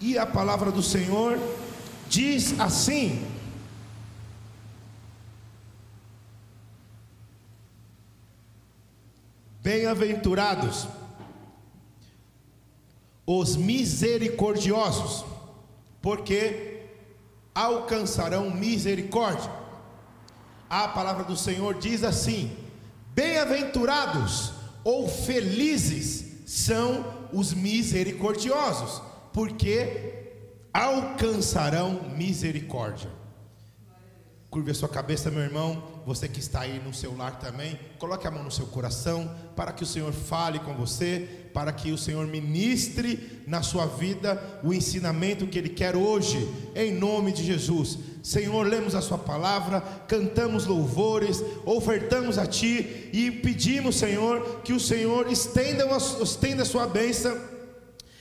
E a palavra do Senhor diz assim: Bem-aventurados os misericordiosos, porque alcançarão misericórdia. A palavra do Senhor diz assim: Bem-aventurados ou felizes são os misericordiosos, porque alcançarão misericórdia. Curve a sua cabeça, meu irmão. Você que está aí no seu lar também, coloque a mão no seu coração para que o Senhor fale com você, para que o Senhor ministre na sua vida o ensinamento que Ele quer hoje, em nome de Jesus. Senhor, lemos a Sua palavra, cantamos louvores, ofertamos a Ti e pedimos, Senhor, que o Senhor estenda, estenda a Sua bênção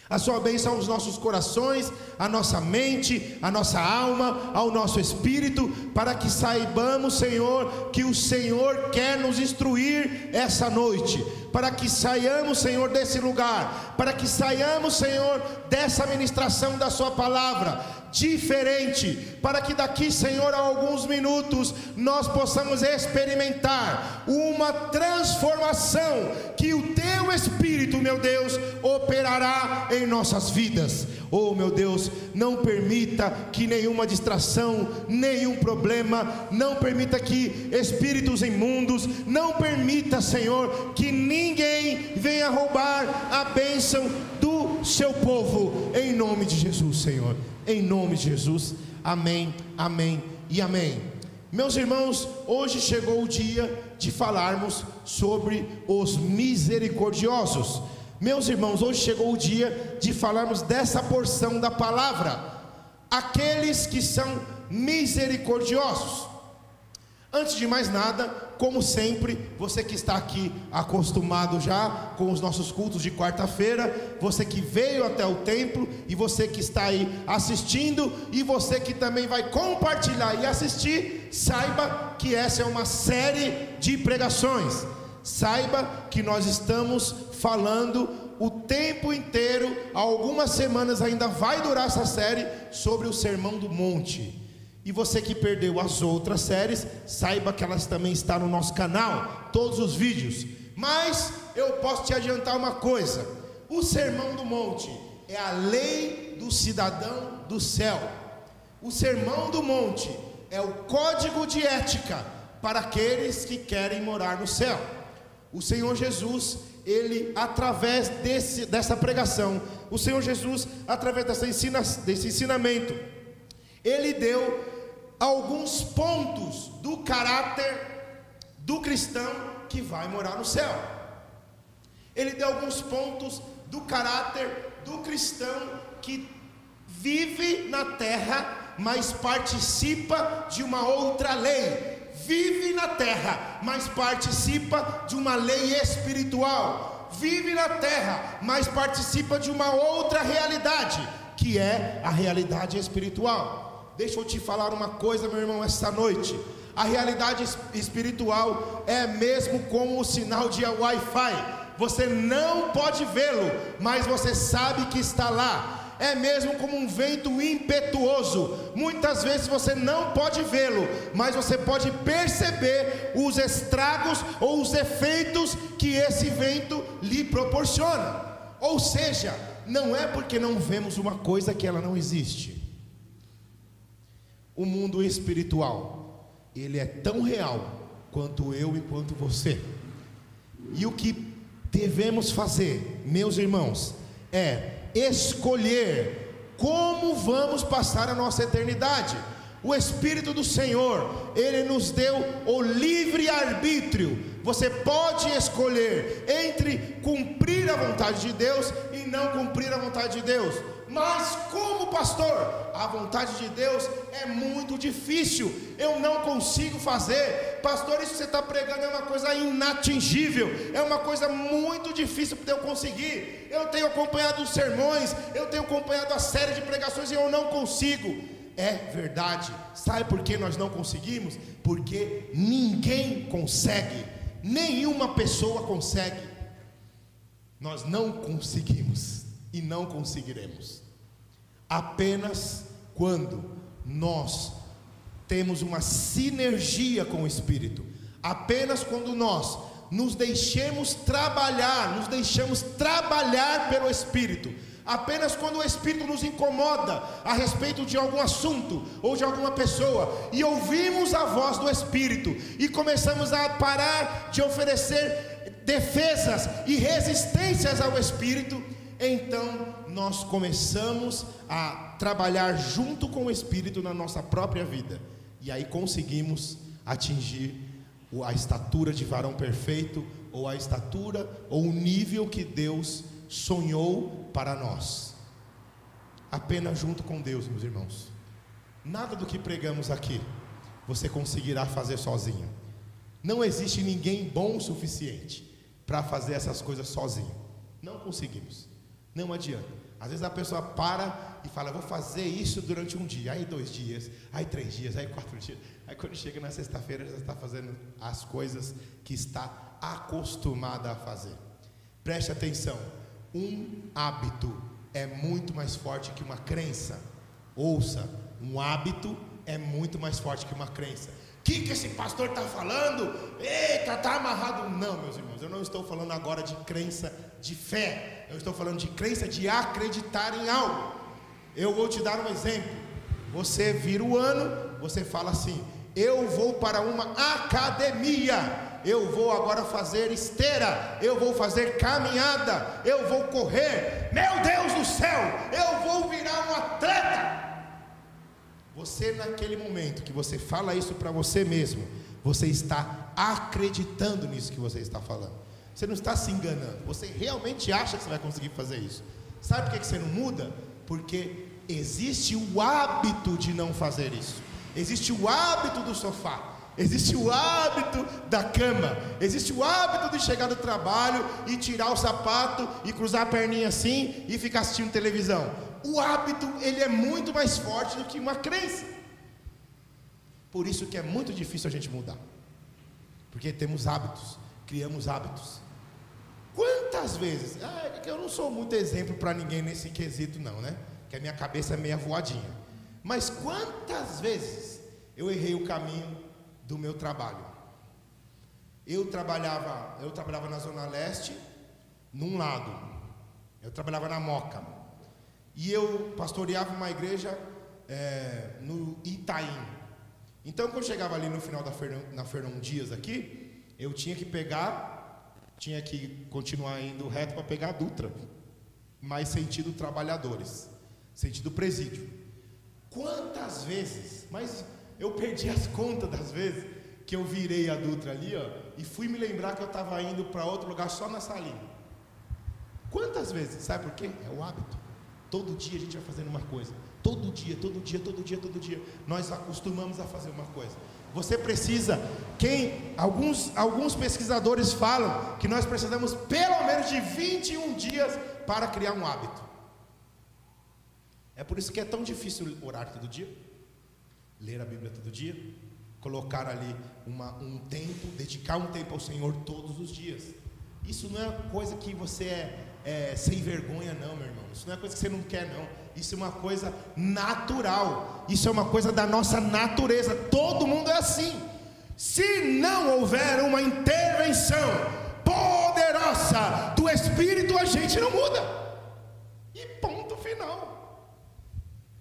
a sua bênção aos nossos corações, à nossa mente, à nossa alma, ao nosso espírito, para que saibamos, Senhor, que o Senhor quer nos instruir essa noite, para que saiamos, Senhor, desse lugar, para que saiamos, Senhor, dessa ministração da Sua palavra, diferente, para que daqui, Senhor, a alguns minutos nós possamos experimentar uma transformação que o Teu Espírito, meu Deus, operará em nossas vidas. Oh, meu Deus, não permita que nenhuma distração, nenhum problema, não permita que espíritos imundos, não permita, Senhor, que ninguém venha roubar a bênção do seu povo, em nome de Jesus, Senhor em nome de Jesus. Amém, amém e amém. Meus irmãos, hoje chegou o dia de falarmos sobre os misericordiosos. Meus irmãos, hoje chegou o dia de falarmos dessa porção da palavra, aqueles que são misericordiosos. Antes de mais nada, como sempre, você que está aqui acostumado já com os nossos cultos de quarta-feira, você que veio até o templo e você que está aí assistindo e você que também vai compartilhar e assistir, saiba que essa é uma série de pregações. Saiba que nós estamos falando o tempo inteiro, algumas semanas ainda vai durar essa série sobre o Sermão do Monte. E você que perdeu as outras séries, saiba que elas também estão no nosso canal, todos os vídeos. Mas eu posso te adiantar uma coisa: o Sermão do Monte é a lei do cidadão do céu. O Sermão do Monte é o código de ética para aqueles que querem morar no céu. O Senhor Jesus, ele através desse, dessa pregação, o Senhor Jesus, através dessa ensina, desse ensinamento, ele deu alguns pontos do caráter do cristão que vai morar no céu. Ele deu alguns pontos do caráter do cristão que vive na terra, mas participa de uma outra lei. Vive na terra, mas participa de uma lei espiritual. Vive na terra, mas participa de uma outra realidade, que é a realidade espiritual. Deixa eu te falar uma coisa, meu irmão, esta noite. A realidade espiritual é mesmo como o sinal de Wi-Fi. Você não pode vê-lo, mas você sabe que está lá. É mesmo como um vento impetuoso. Muitas vezes você não pode vê-lo, mas você pode perceber os estragos ou os efeitos que esse vento lhe proporciona. Ou seja, não é porque não vemos uma coisa que ela não existe o mundo espiritual, ele é tão real quanto eu e quanto você. E o que devemos fazer, meus irmãos, é escolher como vamos passar a nossa eternidade. O Espírito do Senhor, Ele nos deu o livre arbítrio. Você pode escolher entre cumprir a vontade de Deus e não cumprir a vontade de Deus. Mas como pastor, a vontade de Deus é muito difícil. Eu não consigo fazer. Pastor, isso que você está pregando é uma coisa inatingível. É uma coisa muito difícil para eu conseguir. Eu tenho acompanhado os sermões, eu tenho acompanhado a série de pregações e eu não consigo. É verdade. Sabe por que nós não conseguimos? Porque ninguém consegue. Nenhuma pessoa consegue. Nós não conseguimos e não conseguiremos. Apenas quando nós temos uma sinergia com o Espírito, apenas quando nós nos deixemos trabalhar, nos deixamos trabalhar pelo Espírito. Apenas quando o Espírito nos incomoda a respeito de algum assunto ou de alguma pessoa e ouvimos a voz do Espírito e começamos a parar de oferecer defesas e resistências ao Espírito, então nós começamos a trabalhar junto com o Espírito na nossa própria vida e aí conseguimos atingir a estatura de varão perfeito, ou a estatura, ou o nível que Deus sonhou para nós. Apenas junto com Deus, meus irmãos. Nada do que pregamos aqui você conseguirá fazer sozinho. Não existe ninguém bom o suficiente para fazer essas coisas sozinho. Não conseguimos. Não adianta. Às vezes a pessoa para e fala, vou fazer isso durante um dia, aí dois dias, aí três dias, aí quatro dias. Aí quando chega na sexta-feira já está fazendo as coisas que está acostumada a fazer. Preste atenção, um hábito é muito mais forte que uma crença. Ouça, um hábito é muito mais forte que uma crença. Que, que esse pastor está falando? Eita, está amarrado. Não, meus irmãos, eu não estou falando agora de crença de fé. Eu estou falando de crença de acreditar em algo. Eu vou te dar um exemplo. Você vira o ano, você fala assim: Eu vou para uma academia. Eu vou agora fazer esteira, eu vou fazer caminhada, eu vou correr. Meu Deus do céu, eu vou virar um atleta. Você, naquele momento que você fala isso para você mesmo, você está acreditando nisso que você está falando. Você não está se enganando. Você realmente acha que você vai conseguir fazer isso. Sabe por que você não muda? Porque existe o hábito de não fazer isso. Existe o hábito do sofá. Existe o hábito da cama. Existe o hábito de chegar do trabalho e tirar o sapato e cruzar a perninha assim e ficar assistindo televisão. O hábito, ele é muito mais forte do que uma crença. Por isso que é muito difícil a gente mudar. Porque temos hábitos, criamos hábitos. Quantas vezes? Ah, é eu não sou muito exemplo para ninguém nesse quesito, não, né? Que a minha cabeça é meia voadinha. Mas quantas vezes eu errei o caminho do meu trabalho? Eu trabalhava, eu trabalhava na Zona Leste, num lado. Eu trabalhava na Moca. E eu pastoreava uma igreja é, no Itaim. Então, quando eu chegava ali no final da Fernão, na Fernão Dias aqui, eu tinha que pegar tinha que continuar indo reto para pegar a Dutra, mas sentido trabalhadores, sentido presídio. Quantas vezes, mas eu perdi as contas das vezes que eu virei a Dutra ali, ó, e fui me lembrar que eu estava indo para outro lugar só na salinha. Quantas vezes? Sabe por quê? É o hábito. Todo dia a gente vai fazendo uma coisa. Todo dia, todo dia, todo dia, todo dia. Nós acostumamos a fazer uma coisa. Você precisa, quem alguns, alguns pesquisadores falam que nós precisamos pelo menos de 21 dias para criar um hábito. É por isso que é tão difícil orar todo dia, ler a Bíblia todo dia, colocar ali uma, um tempo, dedicar um tempo ao Senhor todos os dias. Isso não é coisa que você é, é sem vergonha, não, meu irmão. Isso não é coisa que você não quer, não. Isso é uma coisa natural. Isso é uma coisa da nossa natureza. Todo mundo é assim. Se não houver uma intervenção poderosa do Espírito, a gente não muda. E ponto final.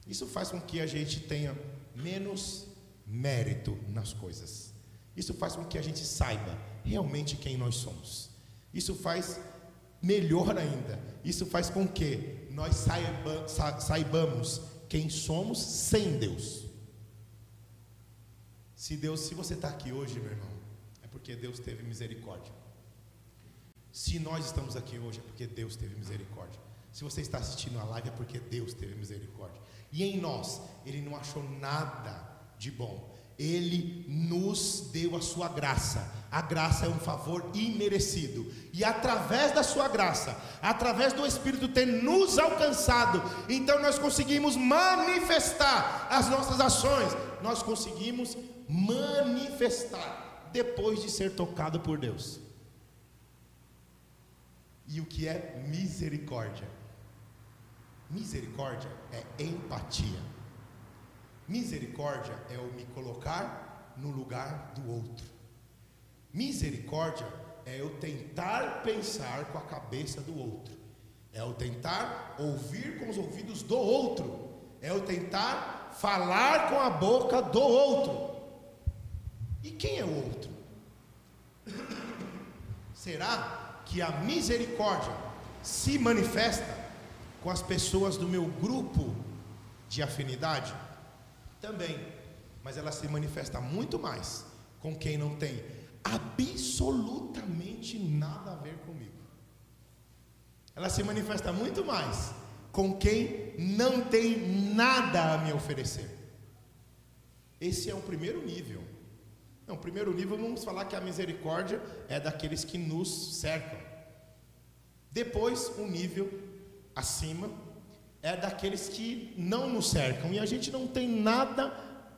Isso faz com que a gente tenha menos mérito nas coisas. Isso faz com que a gente saiba realmente quem nós somos. Isso faz melhor ainda. Isso faz com que nós saiba, saibamos quem somos sem Deus. Se Deus, se você está aqui hoje, meu irmão, é porque Deus teve misericórdia. Se nós estamos aqui hoje, é porque Deus teve misericórdia. Se você está assistindo a live, é porque Deus teve misericórdia. E em nós, Ele não achou nada de bom. Ele nos deu a sua graça. A graça é um favor imerecido. E através da sua graça, através do Espírito ter nos alcançado, então nós conseguimos manifestar as nossas ações. Nós conseguimos manifestar depois de ser tocado por Deus. E o que é misericórdia? Misericórdia é empatia. Misericórdia é o me colocar no lugar do outro. Misericórdia é eu tentar pensar com a cabeça do outro. É eu tentar ouvir com os ouvidos do outro. É eu tentar falar com a boca do outro. E quem é o outro? Será que a misericórdia se manifesta com as pessoas do meu grupo de afinidade? Também, mas ela se manifesta muito mais com quem não tem absolutamente nada a ver comigo. Ela se manifesta muito mais com quem não tem nada a me oferecer. Esse é o primeiro nível. Não, o primeiro nível vamos falar que a misericórdia é daqueles que nos cercam. Depois, um nível acima é daqueles que não nos cercam e a gente não tem nada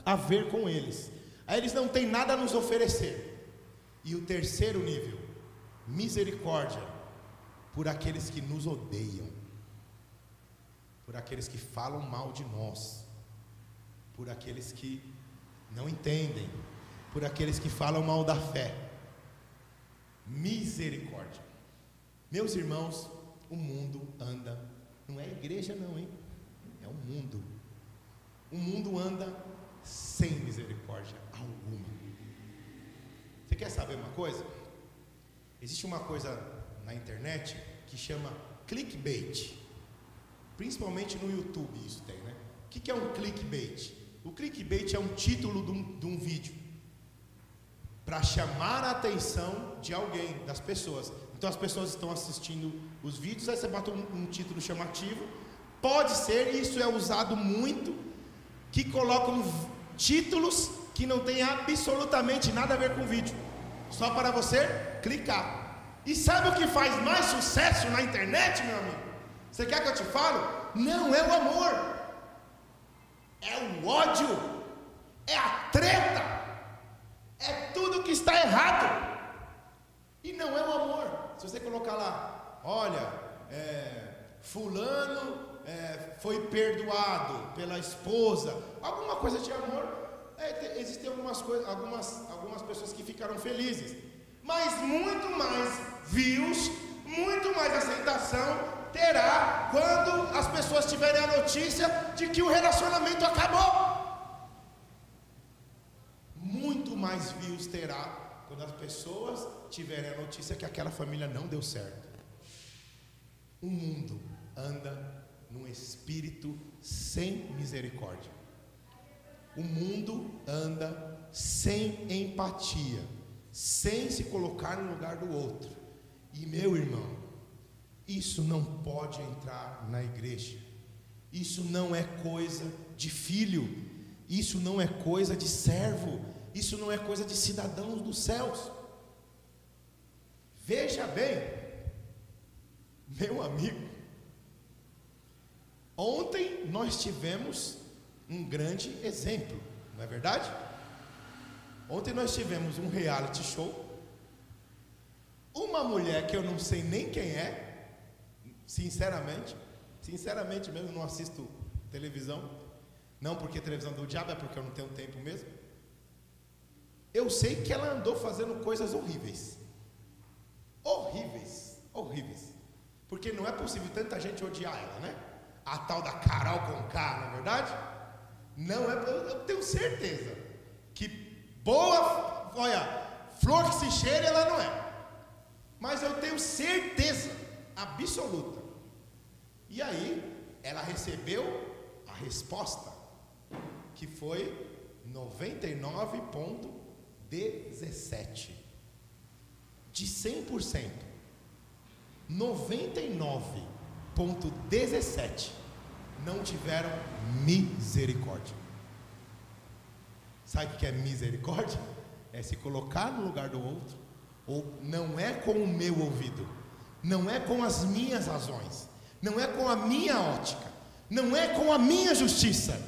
a ver com eles. Aí eles não têm nada a nos oferecer. E o terceiro nível, misericórdia por aqueles que nos odeiam, por aqueles que falam mal de nós, por aqueles que não entendem, por aqueles que falam mal da fé. Misericórdia. Meus irmãos, o mundo anda, não é igreja não, hein? É o mundo. O mundo anda sem misericórdia alguma. Você quer saber uma coisa? Existe uma coisa na internet que chama clickbait. Principalmente no YouTube isso tem, né? O que é um clickbait? O clickbait é um título de um, de um vídeo para chamar a atenção de alguém, das pessoas. Então as pessoas estão assistindo os vídeos, aí você bota um, um título chamativo. Pode ser, isso é usado muito, que colocam títulos que não tem absolutamente nada a ver com o vídeo, só para você clicar. E sabe o que faz mais sucesso na internet, meu amigo? Você quer que eu te fale? Não é o amor, é o ódio, é a treta, é tudo que está errado. E não é o amor. Se você colocar lá, olha, é, fulano é, foi perdoado pela esposa, alguma coisa de amor, é, existem algumas, coisas, algumas, algumas pessoas que ficaram felizes, mas muito mais views, muito mais aceitação terá quando as pessoas tiverem a notícia de que o relacionamento acabou. Muito mais views terá quando as pessoas tiverem a notícia que aquela família não deu certo. O mundo anda num espírito sem misericórdia. O mundo anda sem empatia, sem se colocar no lugar do outro. E meu irmão, isso não pode entrar na igreja. Isso não é coisa de filho. Isso não é coisa de servo. Isso não é coisa de cidadãos dos céus. Veja bem, meu amigo, ontem nós tivemos um grande exemplo, não é verdade? Ontem nós tivemos um reality show. Uma mulher que eu não sei nem quem é, sinceramente, sinceramente mesmo, não assisto televisão. Não porque televisão do diabo, é porque eu não tenho tempo mesmo. Eu sei que ela andou fazendo coisas horríveis. Horríveis, horríveis. Porque não é possível tanta gente odiar ela, né? A tal da Carol com K, não é verdade? Não é, eu tenho certeza que boa, olha, flor que se cheira ela não é. Mas eu tenho certeza absoluta. E aí, ela recebeu a resposta, que foi 99,1 17. De 100%, 99,17 não tiveram misericórdia. Sabe o que é misericórdia? É se colocar no lugar do outro, ou não é com o meu ouvido, não é com as minhas razões, não é com a minha ótica, não é com a minha justiça,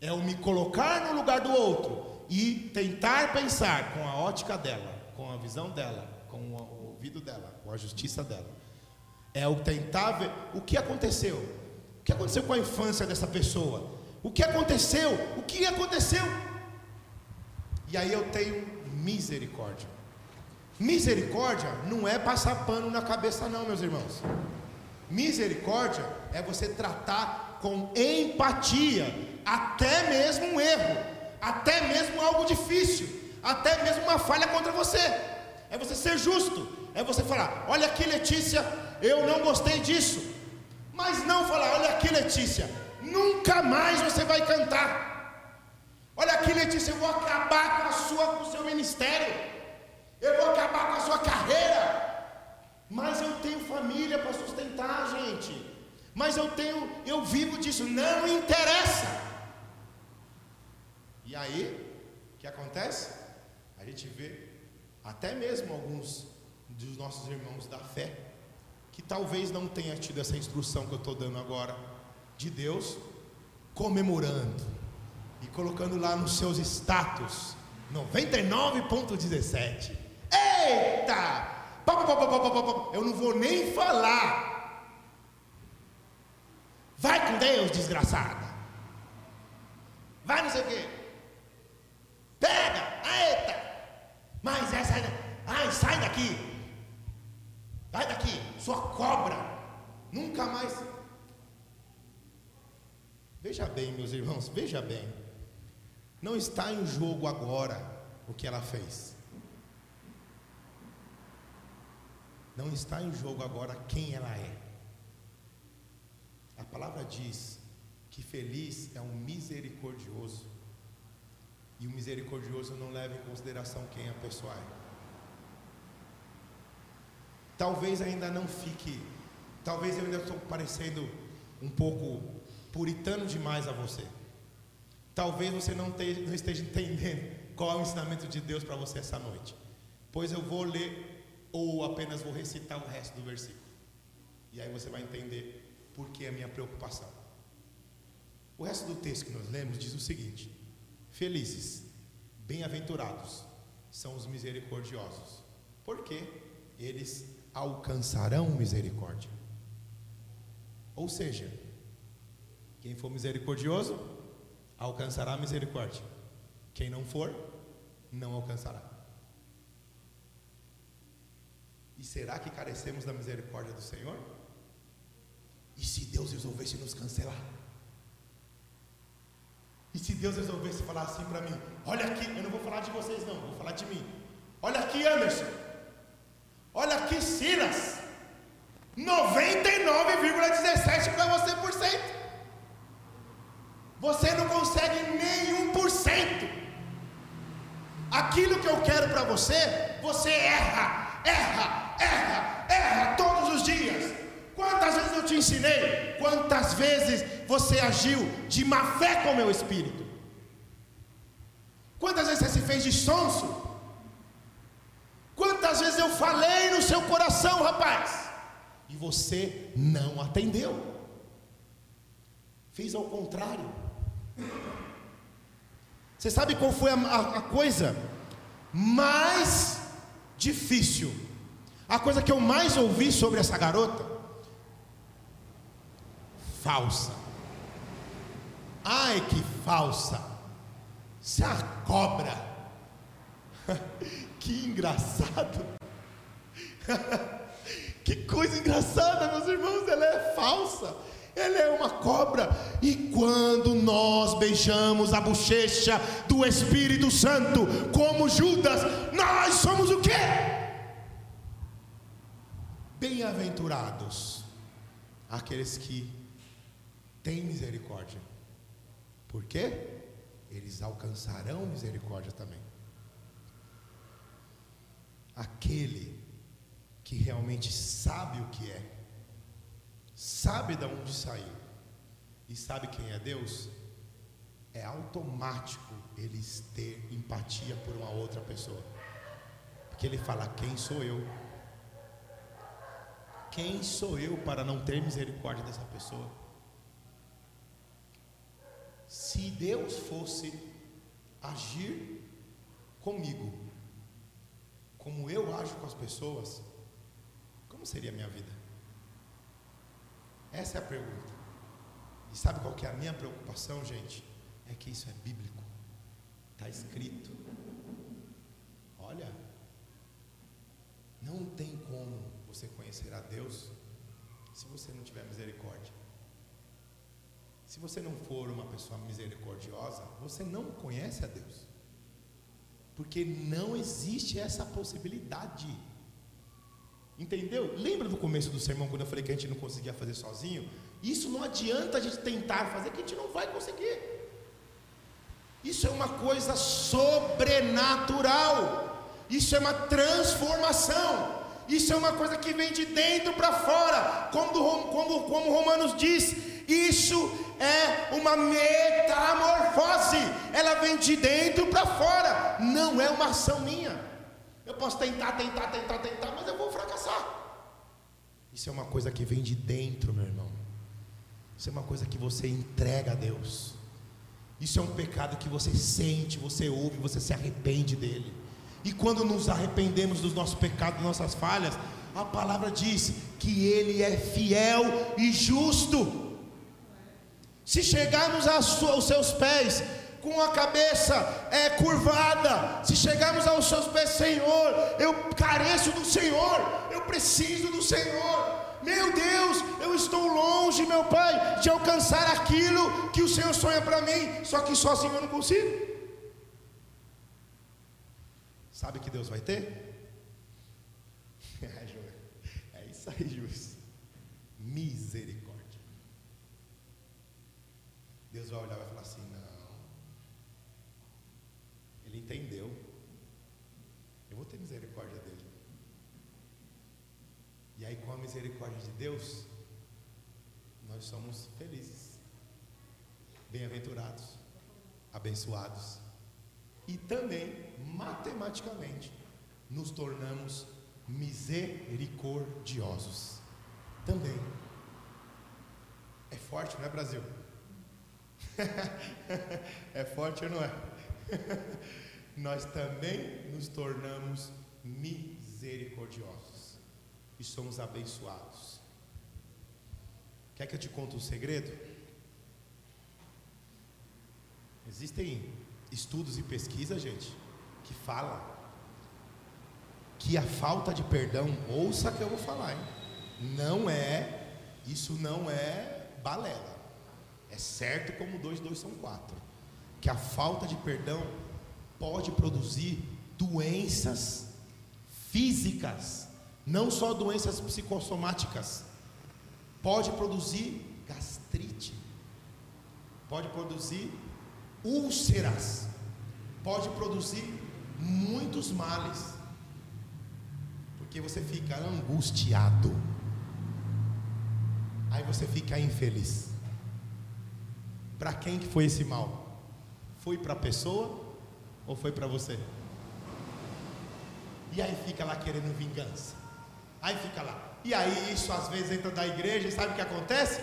é o me colocar no lugar do outro e tentar pensar com a ótica dela, com a visão dela, com o ouvido dela, com a justiça dela. É o tentar ver o que aconteceu. O que aconteceu com a infância dessa pessoa? O que aconteceu? O que aconteceu? E aí eu tenho misericórdia. Misericórdia não é passar pano na cabeça, não, meus irmãos. Misericórdia é você tratar com empatia, até mesmo um erro, até mesmo algo difícil, até mesmo uma falha contra você. É você ser justo, é você falar: olha aqui, Letícia, eu não gostei disso. Mas não falar: olha aqui, Letícia, nunca mais você vai cantar. Olha aqui, Letícia, eu vou acabar com, a sua, com o seu ministério, eu vou acabar com a sua carreira. Mas eu tenho família para sustentar, gente. Mas eu tenho, eu vivo disso, não interessa. E aí, o que acontece? A gente vê até mesmo alguns dos nossos irmãos da fé que talvez não tenha tido essa instrução que eu estou dando agora de Deus, comemorando e colocando lá nos seus status 99.17. Eita! Eu não vou nem falar. Vai com Deus, desgraçada. Vai não sei o quê. Pega, eita. Mas essa. Ai, sai daqui. Vai daqui, sua cobra. Nunca mais. Veja bem, meus irmãos, veja bem. Não está em jogo agora o que ela fez. Não está em jogo agora quem ela é. A palavra diz que feliz é um misericordioso. E o misericordioso não leva em consideração quem a pessoa é. Talvez ainda não fique, talvez eu ainda estou parecendo um pouco puritano demais a você. Talvez você não, te, não esteja entendendo qual é o ensinamento de Deus para você essa noite. Pois eu vou ler ou apenas vou recitar o resto do versículo. E aí você vai entender por que a minha preocupação. O resto do texto que nós lemos diz o seguinte: Felizes, bem-aventurados são os misericordiosos, porque eles alcançarão misericórdia. Ou seja, quem for misericordioso alcançará misericórdia. Quem não for, não alcançará. E será que carecemos da misericórdia do Senhor? E se Deus resolvesse nos cancelar? E se Deus resolvesse falar assim para mim: Olha aqui, eu não vou falar de vocês, não, vou falar de mim. Olha aqui, Anderson. Olha aqui, Silas. 99,17 para você por cento. Você não consegue nenhum por cento. Aquilo que eu quero para você, você erra, erra, erra, erra todos os dias. Quantas vezes eu te ensinei? Quantas vezes você agiu de má fé com o meu espírito? Quantas vezes você se fez de sonso? Quantas vezes eu falei no seu coração, rapaz? E você não atendeu. Fez ao contrário. Você sabe qual foi a, a, a coisa mais difícil a coisa que eu mais ouvi sobre essa garota, falsa. Ai que falsa. Se a cobra. que engraçado. que coisa engraçada, meus irmãos, ela é falsa. Ela é uma cobra. E quando nós beijamos a bochecha do Espírito Santo, como Judas, nós somos o quê? Bem-aventurados aqueles que têm misericórdia. Por quê? Eles alcançarão misericórdia também. Aquele que realmente sabe o que é, sabe de onde saiu e sabe quem é Deus, é automático eles ter empatia por uma outra pessoa. Porque ele fala: Quem sou eu? Quem sou eu para não ter misericórdia dessa pessoa? Se Deus fosse agir comigo, como eu ajo com as pessoas, como seria a minha vida? Essa é a pergunta. E sabe qual que é a minha preocupação, gente? É que isso é bíblico. Está escrito. Olha, não tem como você conhecer a Deus se você não tiver misericórdia. Se você não for uma pessoa misericordiosa, você não conhece a Deus. Porque não existe essa possibilidade. Entendeu? Lembra do começo do sermão quando eu falei que a gente não conseguia fazer sozinho? Isso não adianta a gente tentar fazer, que a gente não vai conseguir. Isso é uma coisa sobrenatural. Isso é uma transformação. Isso é uma coisa que vem de dentro para fora. Como, como, como Romanos diz, isso é uma metamorfose. Ela vem de dentro para fora. Não é uma ação minha. Eu posso tentar, tentar, tentar, tentar, mas eu vou fracassar. Isso é uma coisa que vem de dentro, meu irmão. Isso é uma coisa que você entrega a Deus. Isso é um pecado que você sente, você ouve, você se arrepende dele. E quando nos arrependemos dos nossos pecados, das nossas falhas, a palavra diz que Ele é fiel e justo. Se chegarmos aos seus pés com a cabeça é, curvada, se chegarmos aos seus pés, Senhor, eu careço do Senhor, eu preciso do Senhor. Meu Deus, eu estou longe, meu Pai, de alcançar aquilo que o Senhor sonha para mim, só que sozinho eu não consigo. Sabe que Deus vai ter? É isso aí, Jus. Misericórdia. Deus vai olhar e vai falar assim: não. Ele entendeu. Eu vou ter misericórdia dele. E aí, com a misericórdia de Deus, nós somos felizes, bem-aventurados, abençoados e também, matematicamente, nos tornamos misericordiosos. Também. É forte, não é, Brasil? é forte ou não é? Nós também nos tornamos misericordiosos e somos abençoados. Quer que eu te conte um segredo? Existem estudos e pesquisas, gente, que fala que a falta de perdão, ouça que eu vou falar, hein? Não é, isso não é balela. É certo como dois, dois são quatro. Que a falta de perdão pode produzir doenças físicas, não só doenças psicossomáticas. Pode produzir gastrite, pode produzir úlceras, pode produzir muitos males, porque você fica angustiado, aí você fica infeliz. Para quem que foi esse mal? Foi para a pessoa ou foi para você? E aí fica lá querendo vingança. Aí fica lá. E aí isso às vezes entra da igreja e sabe o que acontece?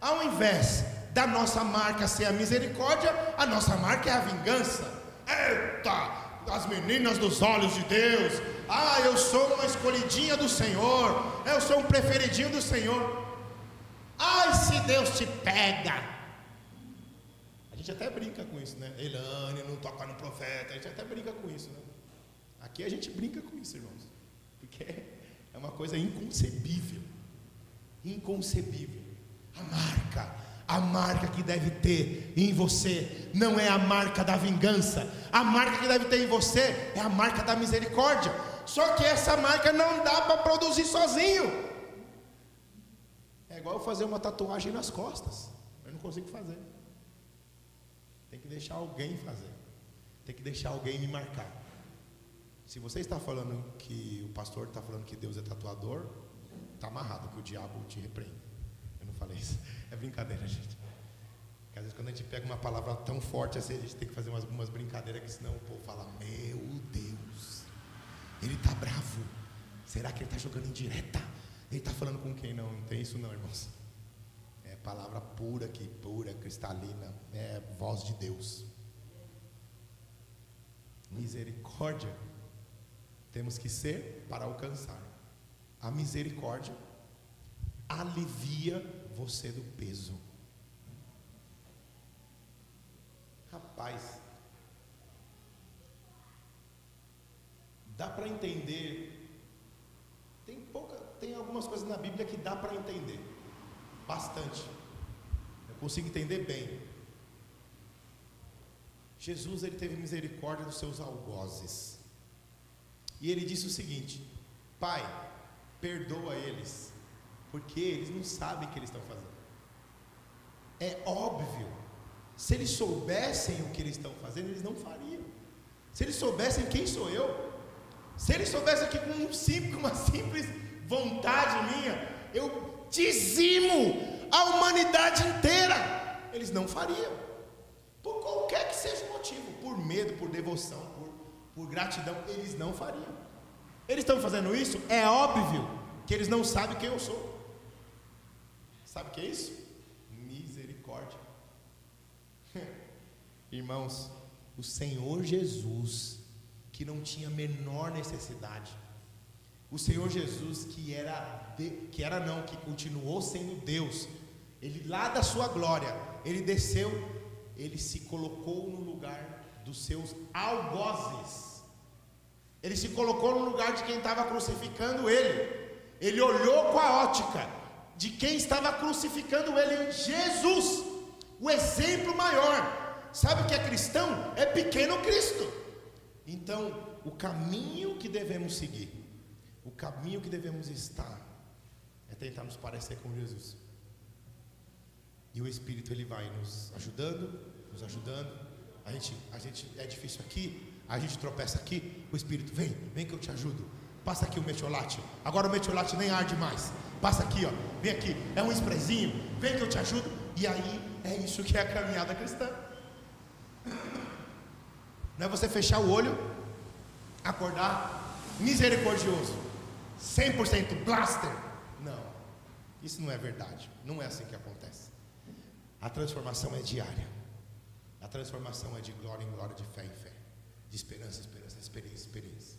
Ao invés da nossa marca ser a misericórdia, a nossa marca é a vingança. Eita! As meninas dos olhos de Deus. Ah, eu sou uma escolhidinha do Senhor. Eu sou um preferidinho do Senhor. Ai, se Deus te pega. Gente até brinca com isso, né? Elane não toca no profeta. A gente até brinca com isso, né? Aqui a gente brinca com isso, irmãos. Porque é uma coisa inconcebível. Inconcebível. A marca a marca que deve ter em você não é a marca da vingança, a marca que deve ter em você é a marca da misericórdia. Só que essa marca não dá para produzir sozinho. É igual fazer uma tatuagem nas costas. Eu não consigo fazer. Tem que deixar alguém fazer. Tem que deixar alguém me marcar. Se você está falando que o pastor está falando que Deus é tatuador, está amarrado, que o diabo te repreende. Eu não falei isso. É brincadeira, gente. Porque às vezes quando a gente pega uma palavra tão forte assim, a gente tem que fazer umas, umas brincadeiras que senão o povo fala, meu Deus, ele está bravo. Será que ele está jogando indireta? Ele está falando com quem? Não, não tem isso não, irmãos. Palavra pura aqui, pura, cristalina. É voz de Deus. Misericórdia temos que ser para alcançar. A misericórdia alivia você do peso. Rapaz, dá para entender. Tem pouca, tem algumas coisas na Bíblia que dá para entender, bastante. Eu consigo entender bem. Jesus ele teve misericórdia dos seus algozes. E ele disse o seguinte: Pai, perdoa eles, porque eles não sabem o que eles estão fazendo. É óbvio, se eles soubessem o que eles estão fazendo, eles não fariam. Se eles soubessem quem sou eu, se eles soubessem que com, um simples, uma simples vontade minha, eu dizimo a humanidade inteira, eles não fariam. Por qualquer que seja o motivo, por medo, por devoção, por, por gratidão, eles não fariam. Eles estão fazendo isso, é óbvio que eles não sabem quem eu sou. Sabe o que é isso? Misericórdia. Irmãos, o Senhor Jesus, que não tinha menor necessidade, o Senhor Jesus que era de, que era não, que continuou sendo Deus, ele lá da sua glória, ele desceu, ele se colocou no lugar dos seus algozes. Ele se colocou no lugar de quem estava crucificando ele. Ele olhou com a ótica de quem estava crucificando ele, Jesus, o exemplo maior. Sabe o que é cristão? É pequeno Cristo. Então, o caminho que devemos seguir, o caminho que devemos estar, é tentar nos parecer com Jesus. E o Espírito ele vai nos ajudando, nos ajudando. A gente, a gente é difícil aqui, a gente tropeça aqui. O Espírito vem, vem que eu te ajudo. Passa aqui o metiolate. Agora o metiolate nem arde mais. Passa aqui, ó. Vem aqui. É um esprezinho. Vem que eu te ajudo. E aí é isso que é a caminhada cristã. Não é você fechar o olho, acordar misericordioso, 100% blaster. Não. Isso não é verdade. Não é assim que acontece. A transformação é diária. A transformação é de glória em glória, de fé em fé, de esperança em esperança, experiência em experiência.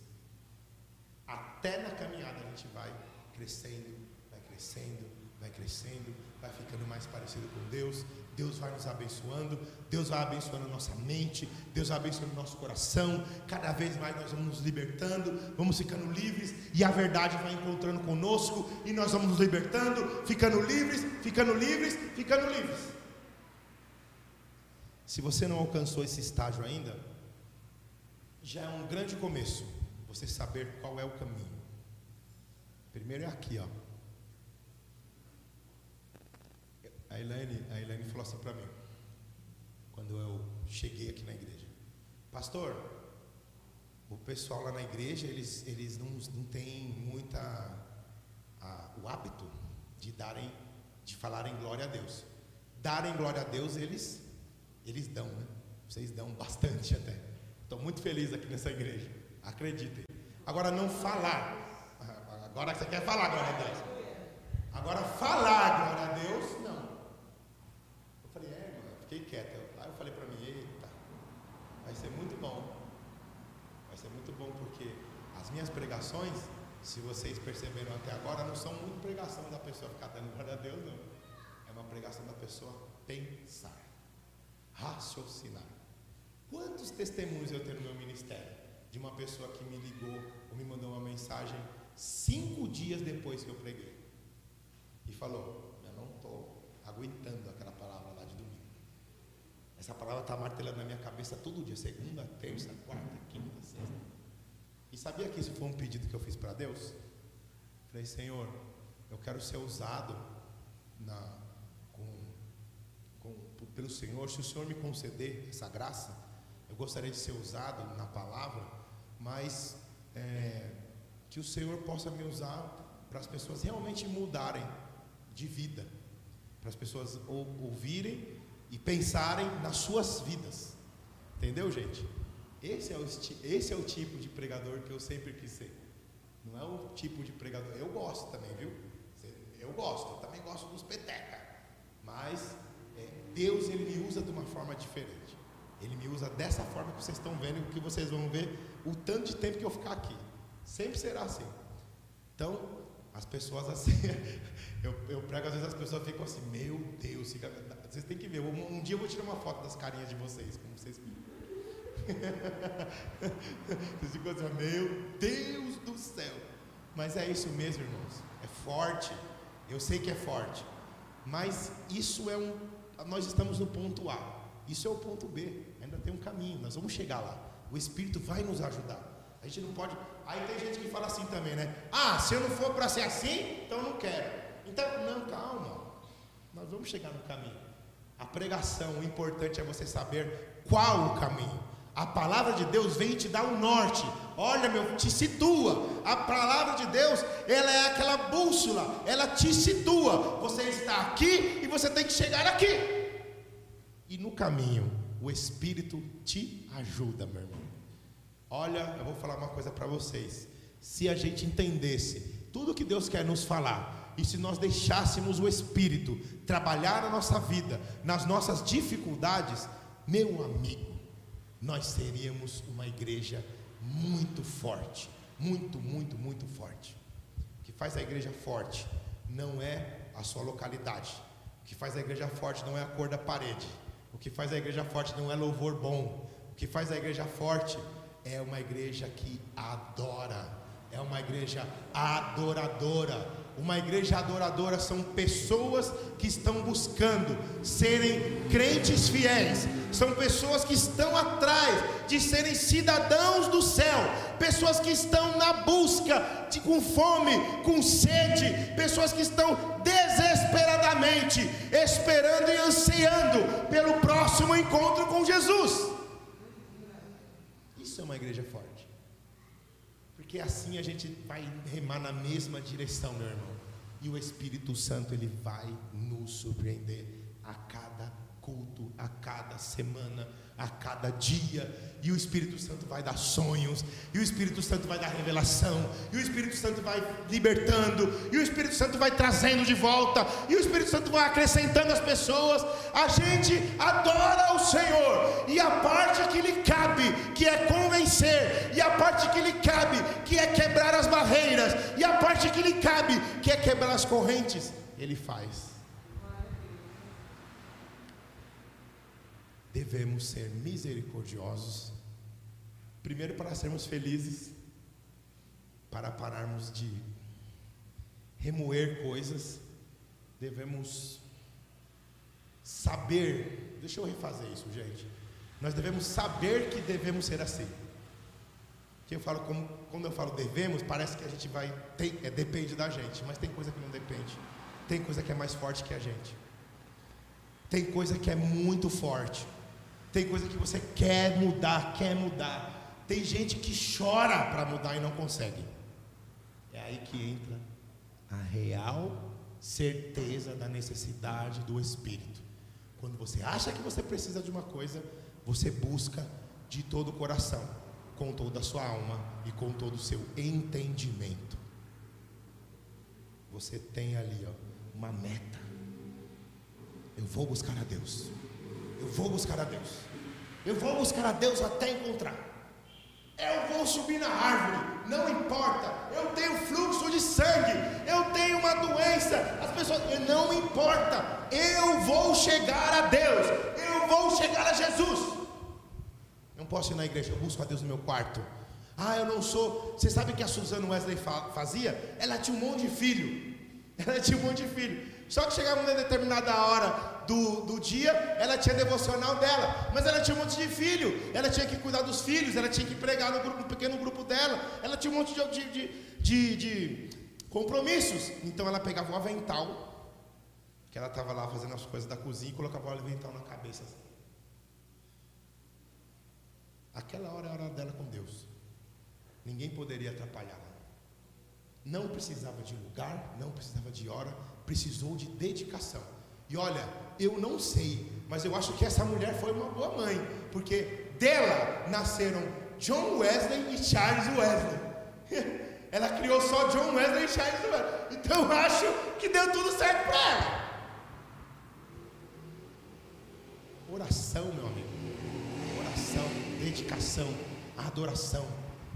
Até na caminhada a gente vai crescendo, vai crescendo, vai crescendo, vai ficando mais parecido com Deus. Deus vai nos abençoando, Deus vai abençoando nossa mente, Deus vai abençoando nosso coração. Cada vez mais nós vamos nos libertando, vamos ficando livres e a verdade vai encontrando conosco e nós vamos nos libertando, ficando livres, ficando livres, ficando livres. Se você não alcançou esse estágio ainda, já é um grande começo você saber qual é o caminho. Primeiro é aqui, ó. A Elaine, a Elaine falou assim para mim, quando eu cheguei aqui na igreja: Pastor, o pessoal lá na igreja, eles, eles não, não têm muita. A, o hábito de darem, de falarem glória a Deus. Darem glória a Deus, eles, eles dão, né? Vocês dão bastante até. Estou muito feliz aqui nessa igreja. Acreditem. Agora não falar. Agora você quer falar glória a Deus. Agora falar glória a Deus, não. Eu falei, é, irmão, eu fiquei quieto. Aí eu falei para mim, eita, vai ser muito bom. Vai ser muito bom porque as minhas pregações, se vocês perceberam até agora, não são muito pregação da pessoa ficar dando glória a Deus, não. É uma pregação da pessoa pensar, raciocinar. Quantos testemunhos eu tenho no meu ministério? de uma pessoa que me ligou ou me mandou uma mensagem cinco dias depois que eu preguei e falou: Eu não estou aguentando aquela palavra lá de domingo. Essa palavra está martelando na minha cabeça todo dia, segunda, terça, quarta, quinta, sexta. E sabia que isso foi um pedido que eu fiz para Deus? Falei, Senhor, eu quero ser usado na, com, com, pelo Senhor. Se o Senhor me conceder essa graça, eu gostaria de ser usado na palavra mas é, que o Senhor possa me usar para as pessoas realmente mudarem de vida, para as pessoas ouvirem e pensarem nas suas vidas, entendeu, gente? Esse é, o, esse é o tipo de pregador que eu sempre quis ser. Não é o tipo de pregador. Eu gosto também, viu? Eu gosto, eu também gosto dos peteca. Mas é, Deus ele me usa de uma forma diferente. Ele me usa dessa forma que vocês estão vendo, que vocês vão ver o tanto de tempo que eu ficar aqui. Sempre será assim. Então, As pessoas assim, eu, eu prego, às vezes as pessoas ficam assim, meu Deus, fica, vocês têm que ver. Um, um, dia eu vou tirar uma foto das carinhas de vocês, como vocês Vocês ficam assim, meu Deus do céu. Mas é isso mesmo, irmãos. É forte. Eu sei que é forte. Mas isso é um. Nós estamos no ponto A. Isso é o ponto B. Ainda tem um caminho. Nós vamos chegar lá. O Espírito vai nos ajudar. A gente não pode. Aí tem gente que fala assim também, né? Ah, se eu não for para ser assim, então não quero. Então, não, calma. Nós vamos chegar no caminho. A pregação, o importante é você saber qual o caminho. A palavra de Deus vem te dar o um norte. Olha, meu, te situa. A palavra de Deus, ela é aquela bússola, ela te situa. Você está aqui e você tem que chegar aqui. E no caminho, o Espírito te ajuda, meu irmão. Olha, eu vou falar uma coisa para vocês. Se a gente entendesse tudo que Deus quer nos falar, e se nós deixássemos o Espírito trabalhar na nossa vida, nas nossas dificuldades, meu amigo, nós seríamos uma igreja muito forte, muito, muito, muito forte. O que faz a igreja forte não é a sua localidade. O que faz a igreja forte não é a cor da parede. O que faz a igreja forte não é louvor bom. O que faz a igreja forte é uma igreja que adora, é uma igreja adoradora. Uma igreja adoradora são pessoas que estão buscando serem crentes fiéis, são pessoas que estão atrás de serem cidadãos do céu, pessoas que estão na busca de com fome, com sede, pessoas que estão desesperadamente esperando e ansiando pelo próximo encontro com Jesus. Isso é uma igreja forte. Porque assim a gente vai remar na mesma direção, meu irmão. E o Espírito Santo ele vai nos surpreender a cada culto, a cada semana, a cada dia, e o Espírito Santo vai dar sonhos, e o Espírito Santo vai dar revelação, e o Espírito Santo vai libertando, e o Espírito Santo vai trazendo de volta, e o Espírito Santo vai acrescentando as pessoas. A gente adora o Senhor, e a parte que lhe cabe, que é convencer, e a parte que lhe cabe, que é quebrar as barreiras, e a parte que lhe cabe, que é quebrar as correntes, ele faz. Devemos ser misericordiosos, primeiro para sermos felizes, para pararmos de remoer coisas, devemos saber, deixa eu refazer isso, gente. Nós devemos saber que devemos ser assim. Que eu falo, como, quando eu falo devemos, parece que a gente vai, tem, é, depende da gente, mas tem coisa que não depende. Tem coisa que é mais forte que a gente. Tem coisa que é muito forte. Tem coisa que você quer mudar, quer mudar. Tem gente que chora para mudar e não consegue. É aí que entra a real certeza da necessidade do Espírito. Quando você acha que você precisa de uma coisa, você busca de todo o coração, com toda a sua alma e com todo o seu entendimento. Você tem ali ó, uma meta. Eu vou buscar a Deus. Eu vou buscar a Deus. Eu vou buscar a Deus até encontrar. Eu vou subir na árvore, não importa. Eu tenho fluxo de sangue, eu tenho uma doença. As pessoas, não importa. Eu vou chegar a Deus. Eu vou chegar a Jesus. Não posso ir na igreja, eu busco a Deus no meu quarto. Ah, eu não sou. Você sabe o que a Suzana Wesley fazia? Ela tinha um monte de filho. Ela tinha um monte de filho. Só que chegava uma determinada hora do, do dia, ela tinha devocional dela, mas ela tinha um monte de filho, ela tinha que cuidar dos filhos, ela tinha que pregar no, grupo, no pequeno grupo dela, ela tinha um monte de, de, de, de compromissos. Então ela pegava o avental, que ela estava lá fazendo as coisas da cozinha, e colocava o avental na cabeça. Assim. Aquela hora era a hora dela com Deus. Ninguém poderia atrapalhá-la. Não precisava de lugar, não precisava de hora, precisou de dedicação. E olha, eu não sei, mas eu acho que essa mulher foi uma boa mãe, porque dela nasceram John Wesley e Charles Wesley. Ela criou só John Wesley e Charles Wesley. Então eu acho que deu tudo certo para ela. Oração, meu amigo. Oração, dedicação, adoração,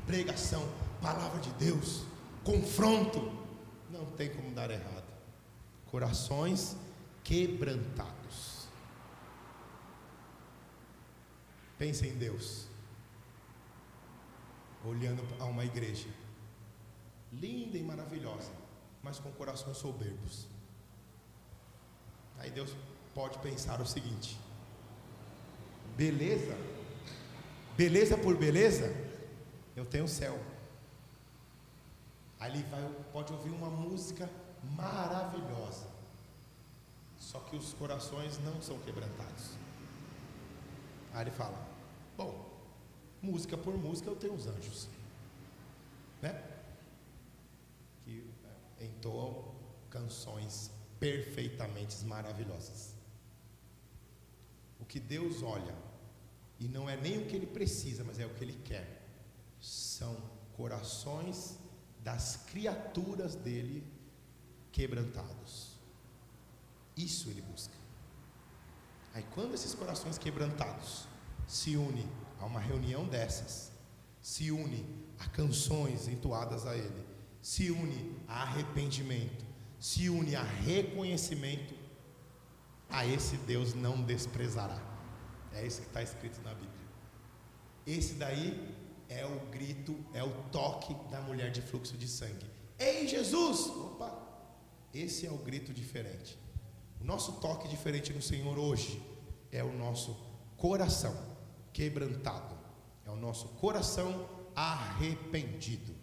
pregação, palavra de Deus, confronto. Não tem como dar errado. Corações quebrantados. Pense em Deus, olhando a uma igreja linda e maravilhosa, mas com corações soberbos. Aí Deus pode pensar o seguinte: beleza, beleza por beleza, eu tenho o céu. Ali vai, pode ouvir uma música maravilhosa, só que os corações não são quebrantados. Aí ele fala: Bom, música por música eu tenho os anjos, né? Que é, entoam canções perfeitamente maravilhosas. O que Deus olha, e não é nem o que Ele precisa, mas é o que Ele quer, são corações das criaturas dele quebrantados. Isso Ele busca. Aí quando esses corações quebrantados se unem a uma reunião dessas, se une a canções entoadas a Ele, se une a arrependimento, se une a reconhecimento, a esse Deus não desprezará. É isso que está escrito na Bíblia. Esse daí é o grito, é o toque da mulher de fluxo de sangue. Ei, Jesus! Opa! Esse é o grito diferente. O nosso toque diferente no Senhor hoje é o nosso coração quebrantado, é o nosso coração arrependido.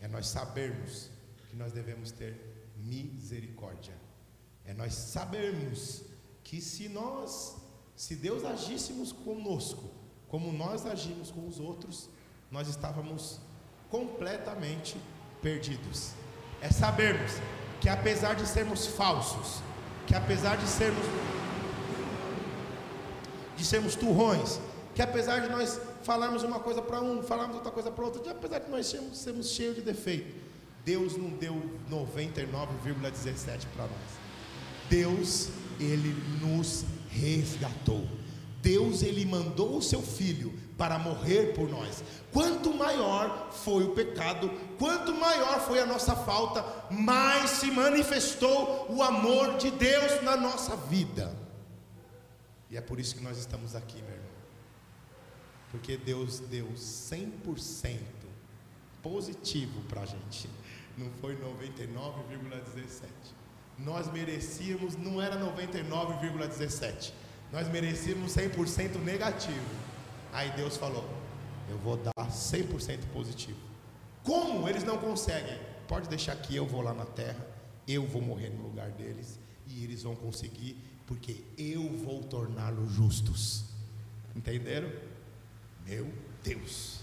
É nós sabermos que nós devemos ter misericórdia. É nós sabermos que se nós, se Deus agíssemos conosco, como nós agimos com os outros, nós estávamos completamente perdidos. É sabermos que apesar de sermos falsos, que apesar de sermos de sermos turrões, que apesar de nós falarmos uma coisa para um, falarmos outra coisa para outro, que apesar de nós sermos, sermos cheios de defeito, Deus não deu 99,17 para nós. Deus, ele nos resgatou. Deus, ele mandou o seu filho para morrer por nós. Quanto maior foi o pecado, quanto maior foi a nossa falta, mais se manifestou o amor de Deus na nossa vida. E é por isso que nós estamos aqui, meu irmão. Porque Deus deu 100% positivo para a gente não foi 99,17. Nós merecíamos, não era 99,17. Nós merecíamos 100% negativo. Aí Deus falou: Eu vou dar 100% positivo. Como eles não conseguem? Pode deixar que eu vou lá na terra, eu vou morrer no lugar deles e eles vão conseguir, porque eu vou torná-los justos. Entenderam? Meu Deus,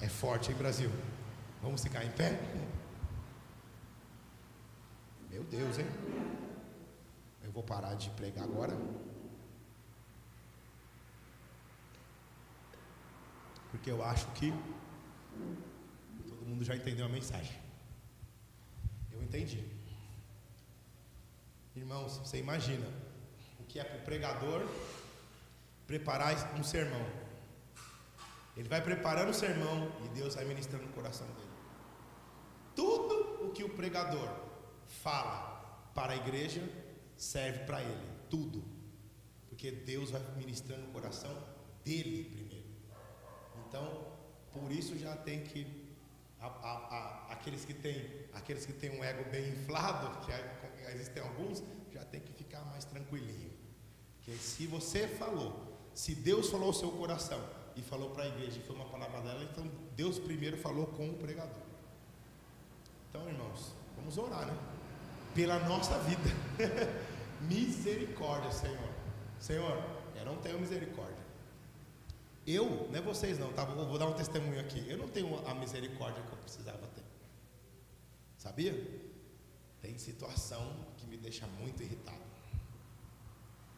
é forte, hein, Brasil? Vamos ficar em pé? Meu Deus, hein? Eu vou parar de pregar agora. Porque eu acho que todo mundo já entendeu a mensagem. Eu entendi. Irmãos, você imagina o que é para o pregador preparar um sermão. Ele vai preparando o sermão e Deus vai ministrando no coração dele. Tudo o que o pregador fala para a igreja serve para ele, tudo. Porque Deus vai ministrando no coração dele primeiro. Então, por isso já tem que a, a, a, aqueles que têm aqueles que têm um ego bem inflado, que existem alguns, já tem que ficar mais tranquilinho. Porque se você falou, se Deus falou o seu coração e falou para a igreja foi uma palavra dela, então Deus primeiro falou com o pregador. Então, irmãos, vamos orar, né? pela nossa vida. misericórdia, Senhor. Senhor, eu não tenho misericórdia. Eu, não é vocês não, tá? Vou, vou dar um testemunho aqui. Eu não tenho a misericórdia que eu precisava ter. Sabia? Tem situação que me deixa muito irritado.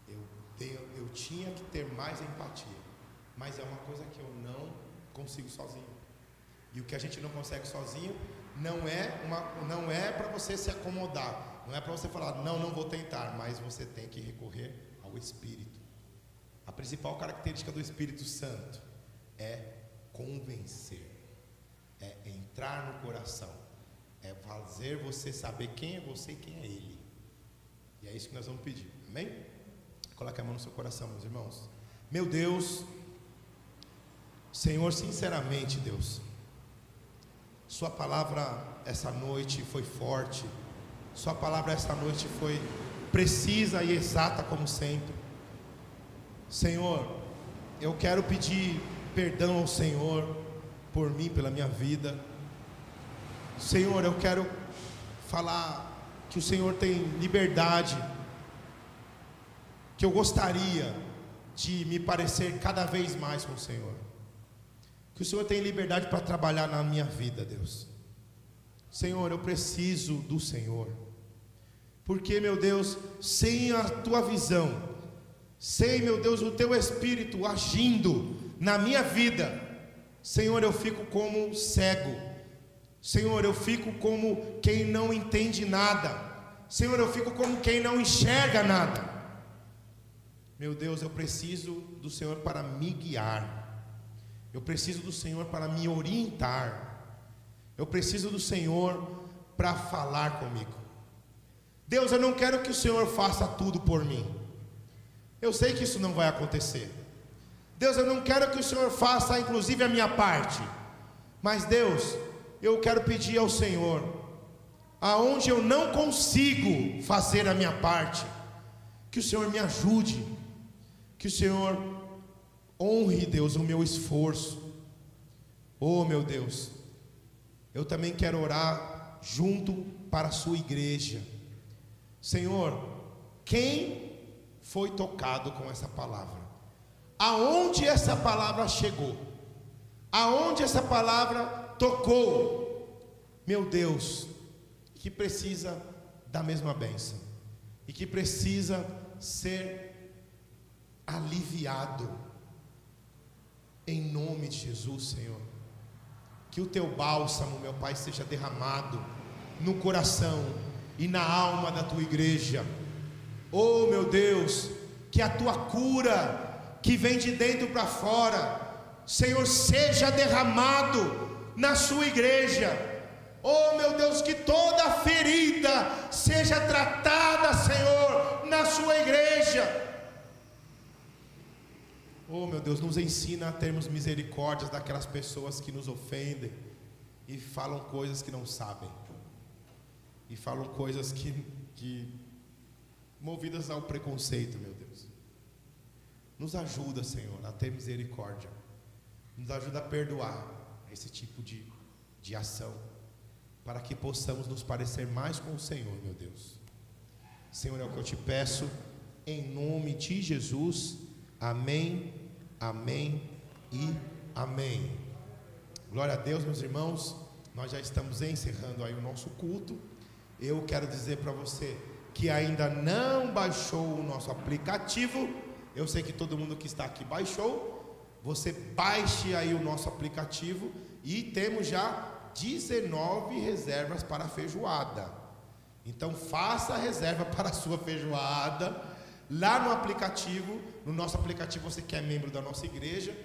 Eu, tenho, eu tinha que ter mais empatia. Mas é uma coisa que eu não consigo sozinho. E o que a gente não consegue sozinho não é, não é para você se acomodar. Não é para você falar, não, não vou tentar, mas você tem que recorrer ao Espírito. A principal característica do Espírito Santo é convencer, é entrar no coração, É fazer você saber quem é você e quem é Ele. E é isso que nós vamos pedir. Amém? Coloque a mão no seu coração, meus irmãos. Meu Deus, Senhor, sinceramente, Deus, Sua palavra essa noite foi forte, Sua palavra essa noite foi precisa e exata como sempre. Senhor, eu quero pedir perdão ao Senhor por mim, pela minha vida. Senhor, eu quero falar que o Senhor tem liberdade, que eu gostaria de me parecer cada vez mais com o Senhor. Que o Senhor tem liberdade para trabalhar na minha vida, Deus. Senhor, eu preciso do Senhor. Porque, meu Deus, sem a tua visão, sem, meu Deus, o teu espírito agindo na minha vida, Senhor, eu fico como cego. Senhor, eu fico como quem não entende nada. Senhor, eu fico como quem não enxerga nada. Meu Deus, eu preciso do Senhor para me guiar. Eu preciso do Senhor para me orientar. Eu preciso do Senhor para falar comigo. Deus, eu não quero que o Senhor faça tudo por mim. Eu sei que isso não vai acontecer. Deus, eu não quero que o Senhor faça, inclusive, a minha parte. Mas, Deus, eu quero pedir ao Senhor, aonde eu não consigo fazer a minha parte, que o Senhor me ajude, que o Senhor honre, Deus, o meu esforço. Oh, meu Deus, eu também quero orar junto para a sua igreja. Senhor, quem foi tocado com essa palavra? aonde essa palavra chegou, aonde essa palavra tocou, meu Deus, que precisa da mesma bênção e que precisa ser aliviado, em nome de Jesus, Senhor. Que o teu bálsamo, meu Pai, seja derramado no coração e na alma da tua igreja. Oh, meu Deus, que a tua cura que vem de dentro para fora, Senhor, seja derramado na sua igreja. Oh meu Deus, que toda ferida seja tratada, Senhor, na sua igreja. Oh meu Deus, nos ensina a termos misericórdias daquelas pessoas que nos ofendem e falam coisas que não sabem, e falam coisas que, que movidas ao preconceito, meu Deus. Nos ajuda, Senhor, a ter misericórdia. Nos ajuda a perdoar esse tipo de, de ação. Para que possamos nos parecer mais com o Senhor, meu Deus. Senhor, é o que eu te peço. Em nome de Jesus. Amém, amém e amém. Glória a Deus, meus irmãos. Nós já estamos encerrando aí o nosso culto. Eu quero dizer para você que ainda não baixou o nosso aplicativo eu sei que todo mundo que está aqui baixou. Você baixe aí o nosso aplicativo e temos já 19 reservas para feijoada. Então faça a reserva para a sua feijoada lá no aplicativo. No nosso aplicativo você que é membro da nossa igreja,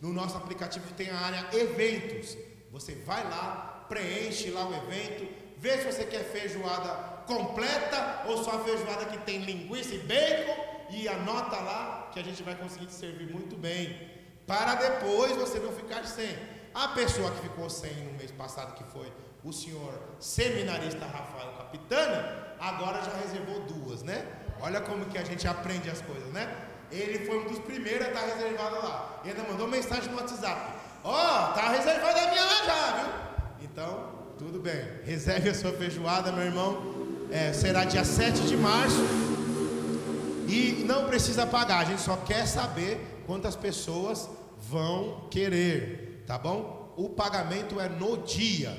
no nosso aplicativo tem a área eventos. Você vai lá, preenche lá o evento, vê se você quer feijoada completa ou só a feijoada que tem linguiça e bacon e anota lá que a gente vai conseguir te servir muito bem, para depois você não ficar sem. A pessoa que ficou sem no mês passado, que foi o senhor seminarista Rafael Capitani, agora já reservou duas, né? Olha como que a gente aprende as coisas, né? Ele foi um dos primeiros a estar reservado lá. E ainda mandou mensagem no WhatsApp: Ó, oh, tá reservada a minha lá já, viu? Então, tudo bem. Reserve a sua feijoada, meu irmão. É, será dia 7 de março. E não precisa pagar, a gente só quer saber quantas pessoas vão querer, tá bom? O pagamento é no dia,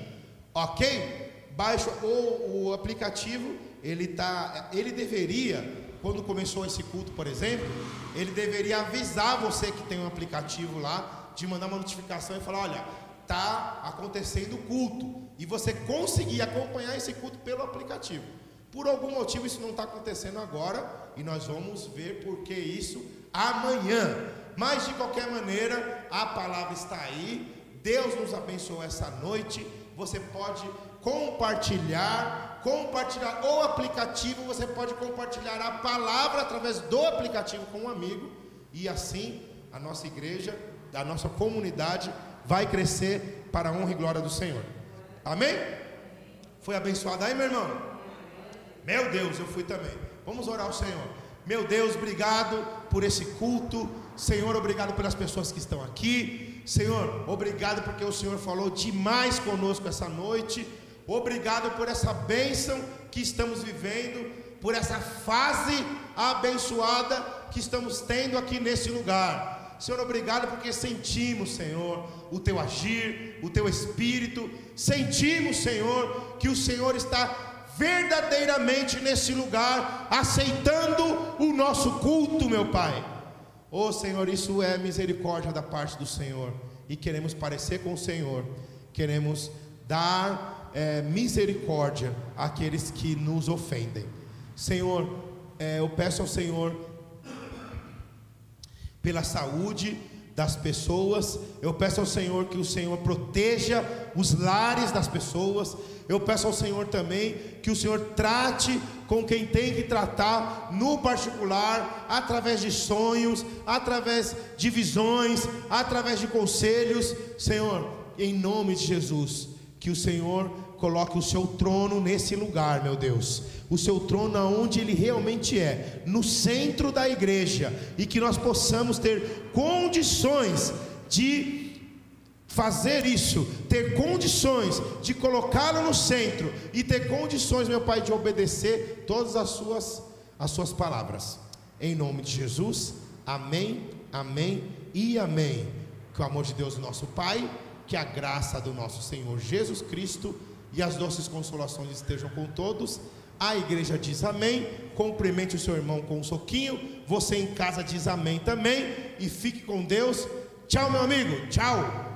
ok? Baixa o, o aplicativo, ele tá, ele deveria, quando começou esse culto, por exemplo, ele deveria avisar você que tem um aplicativo lá, de mandar uma notificação e falar, olha, tá acontecendo o culto, e você conseguir acompanhar esse culto pelo aplicativo. Por algum motivo isso não está acontecendo agora, e nós vamos ver por que isso amanhã. Mas de qualquer maneira, a palavra está aí. Deus nos abençoou essa noite. Você pode compartilhar, compartilhar o aplicativo, você pode compartilhar a palavra através do aplicativo com um amigo e assim a nossa igreja, a nossa comunidade vai crescer para a honra e glória do Senhor. Amém? Foi abençoado aí, meu irmão? Meu Deus, eu fui também. Vamos orar ao Senhor. Meu Deus, obrigado por esse culto. Senhor, obrigado pelas pessoas que estão aqui. Senhor, obrigado porque o Senhor falou demais conosco essa noite. Obrigado por essa bênção que estamos vivendo, por essa fase abençoada que estamos tendo aqui nesse lugar. Senhor, obrigado porque sentimos, Senhor, o teu agir, o teu espírito. Sentimos, Senhor, que o Senhor está verdadeiramente nesse lugar, aceitando o nosso culto, meu Pai. Oh Senhor, isso é misericórdia da parte do Senhor, e queremos parecer com o Senhor, queremos dar é, misericórdia àqueles que nos ofendem. Senhor, é, eu peço ao Senhor pela saúde das pessoas, eu peço ao Senhor que o Senhor proteja os lares das pessoas, eu peço ao Senhor também que o Senhor trate com quem tem que tratar, no particular, através de sonhos, através de visões, através de conselhos. Senhor, em nome de Jesus, que o Senhor coloque o seu trono nesse lugar, meu Deus. O seu trono aonde ele realmente é, no centro da igreja, e que nós possamos ter condições de fazer isso, ter condições de colocá-lo no centro e ter condições, meu Pai, de obedecer todas as suas as suas palavras. Em nome de Jesus. Amém. Amém e amém. Que o amor de Deus, nosso Pai, que a graça do nosso Senhor Jesus Cristo e as doces consolações estejam com todos. A igreja diz amém. Cumprimente o seu irmão com um soquinho. Você em casa diz amém também. E fique com Deus. Tchau, meu amigo. Tchau.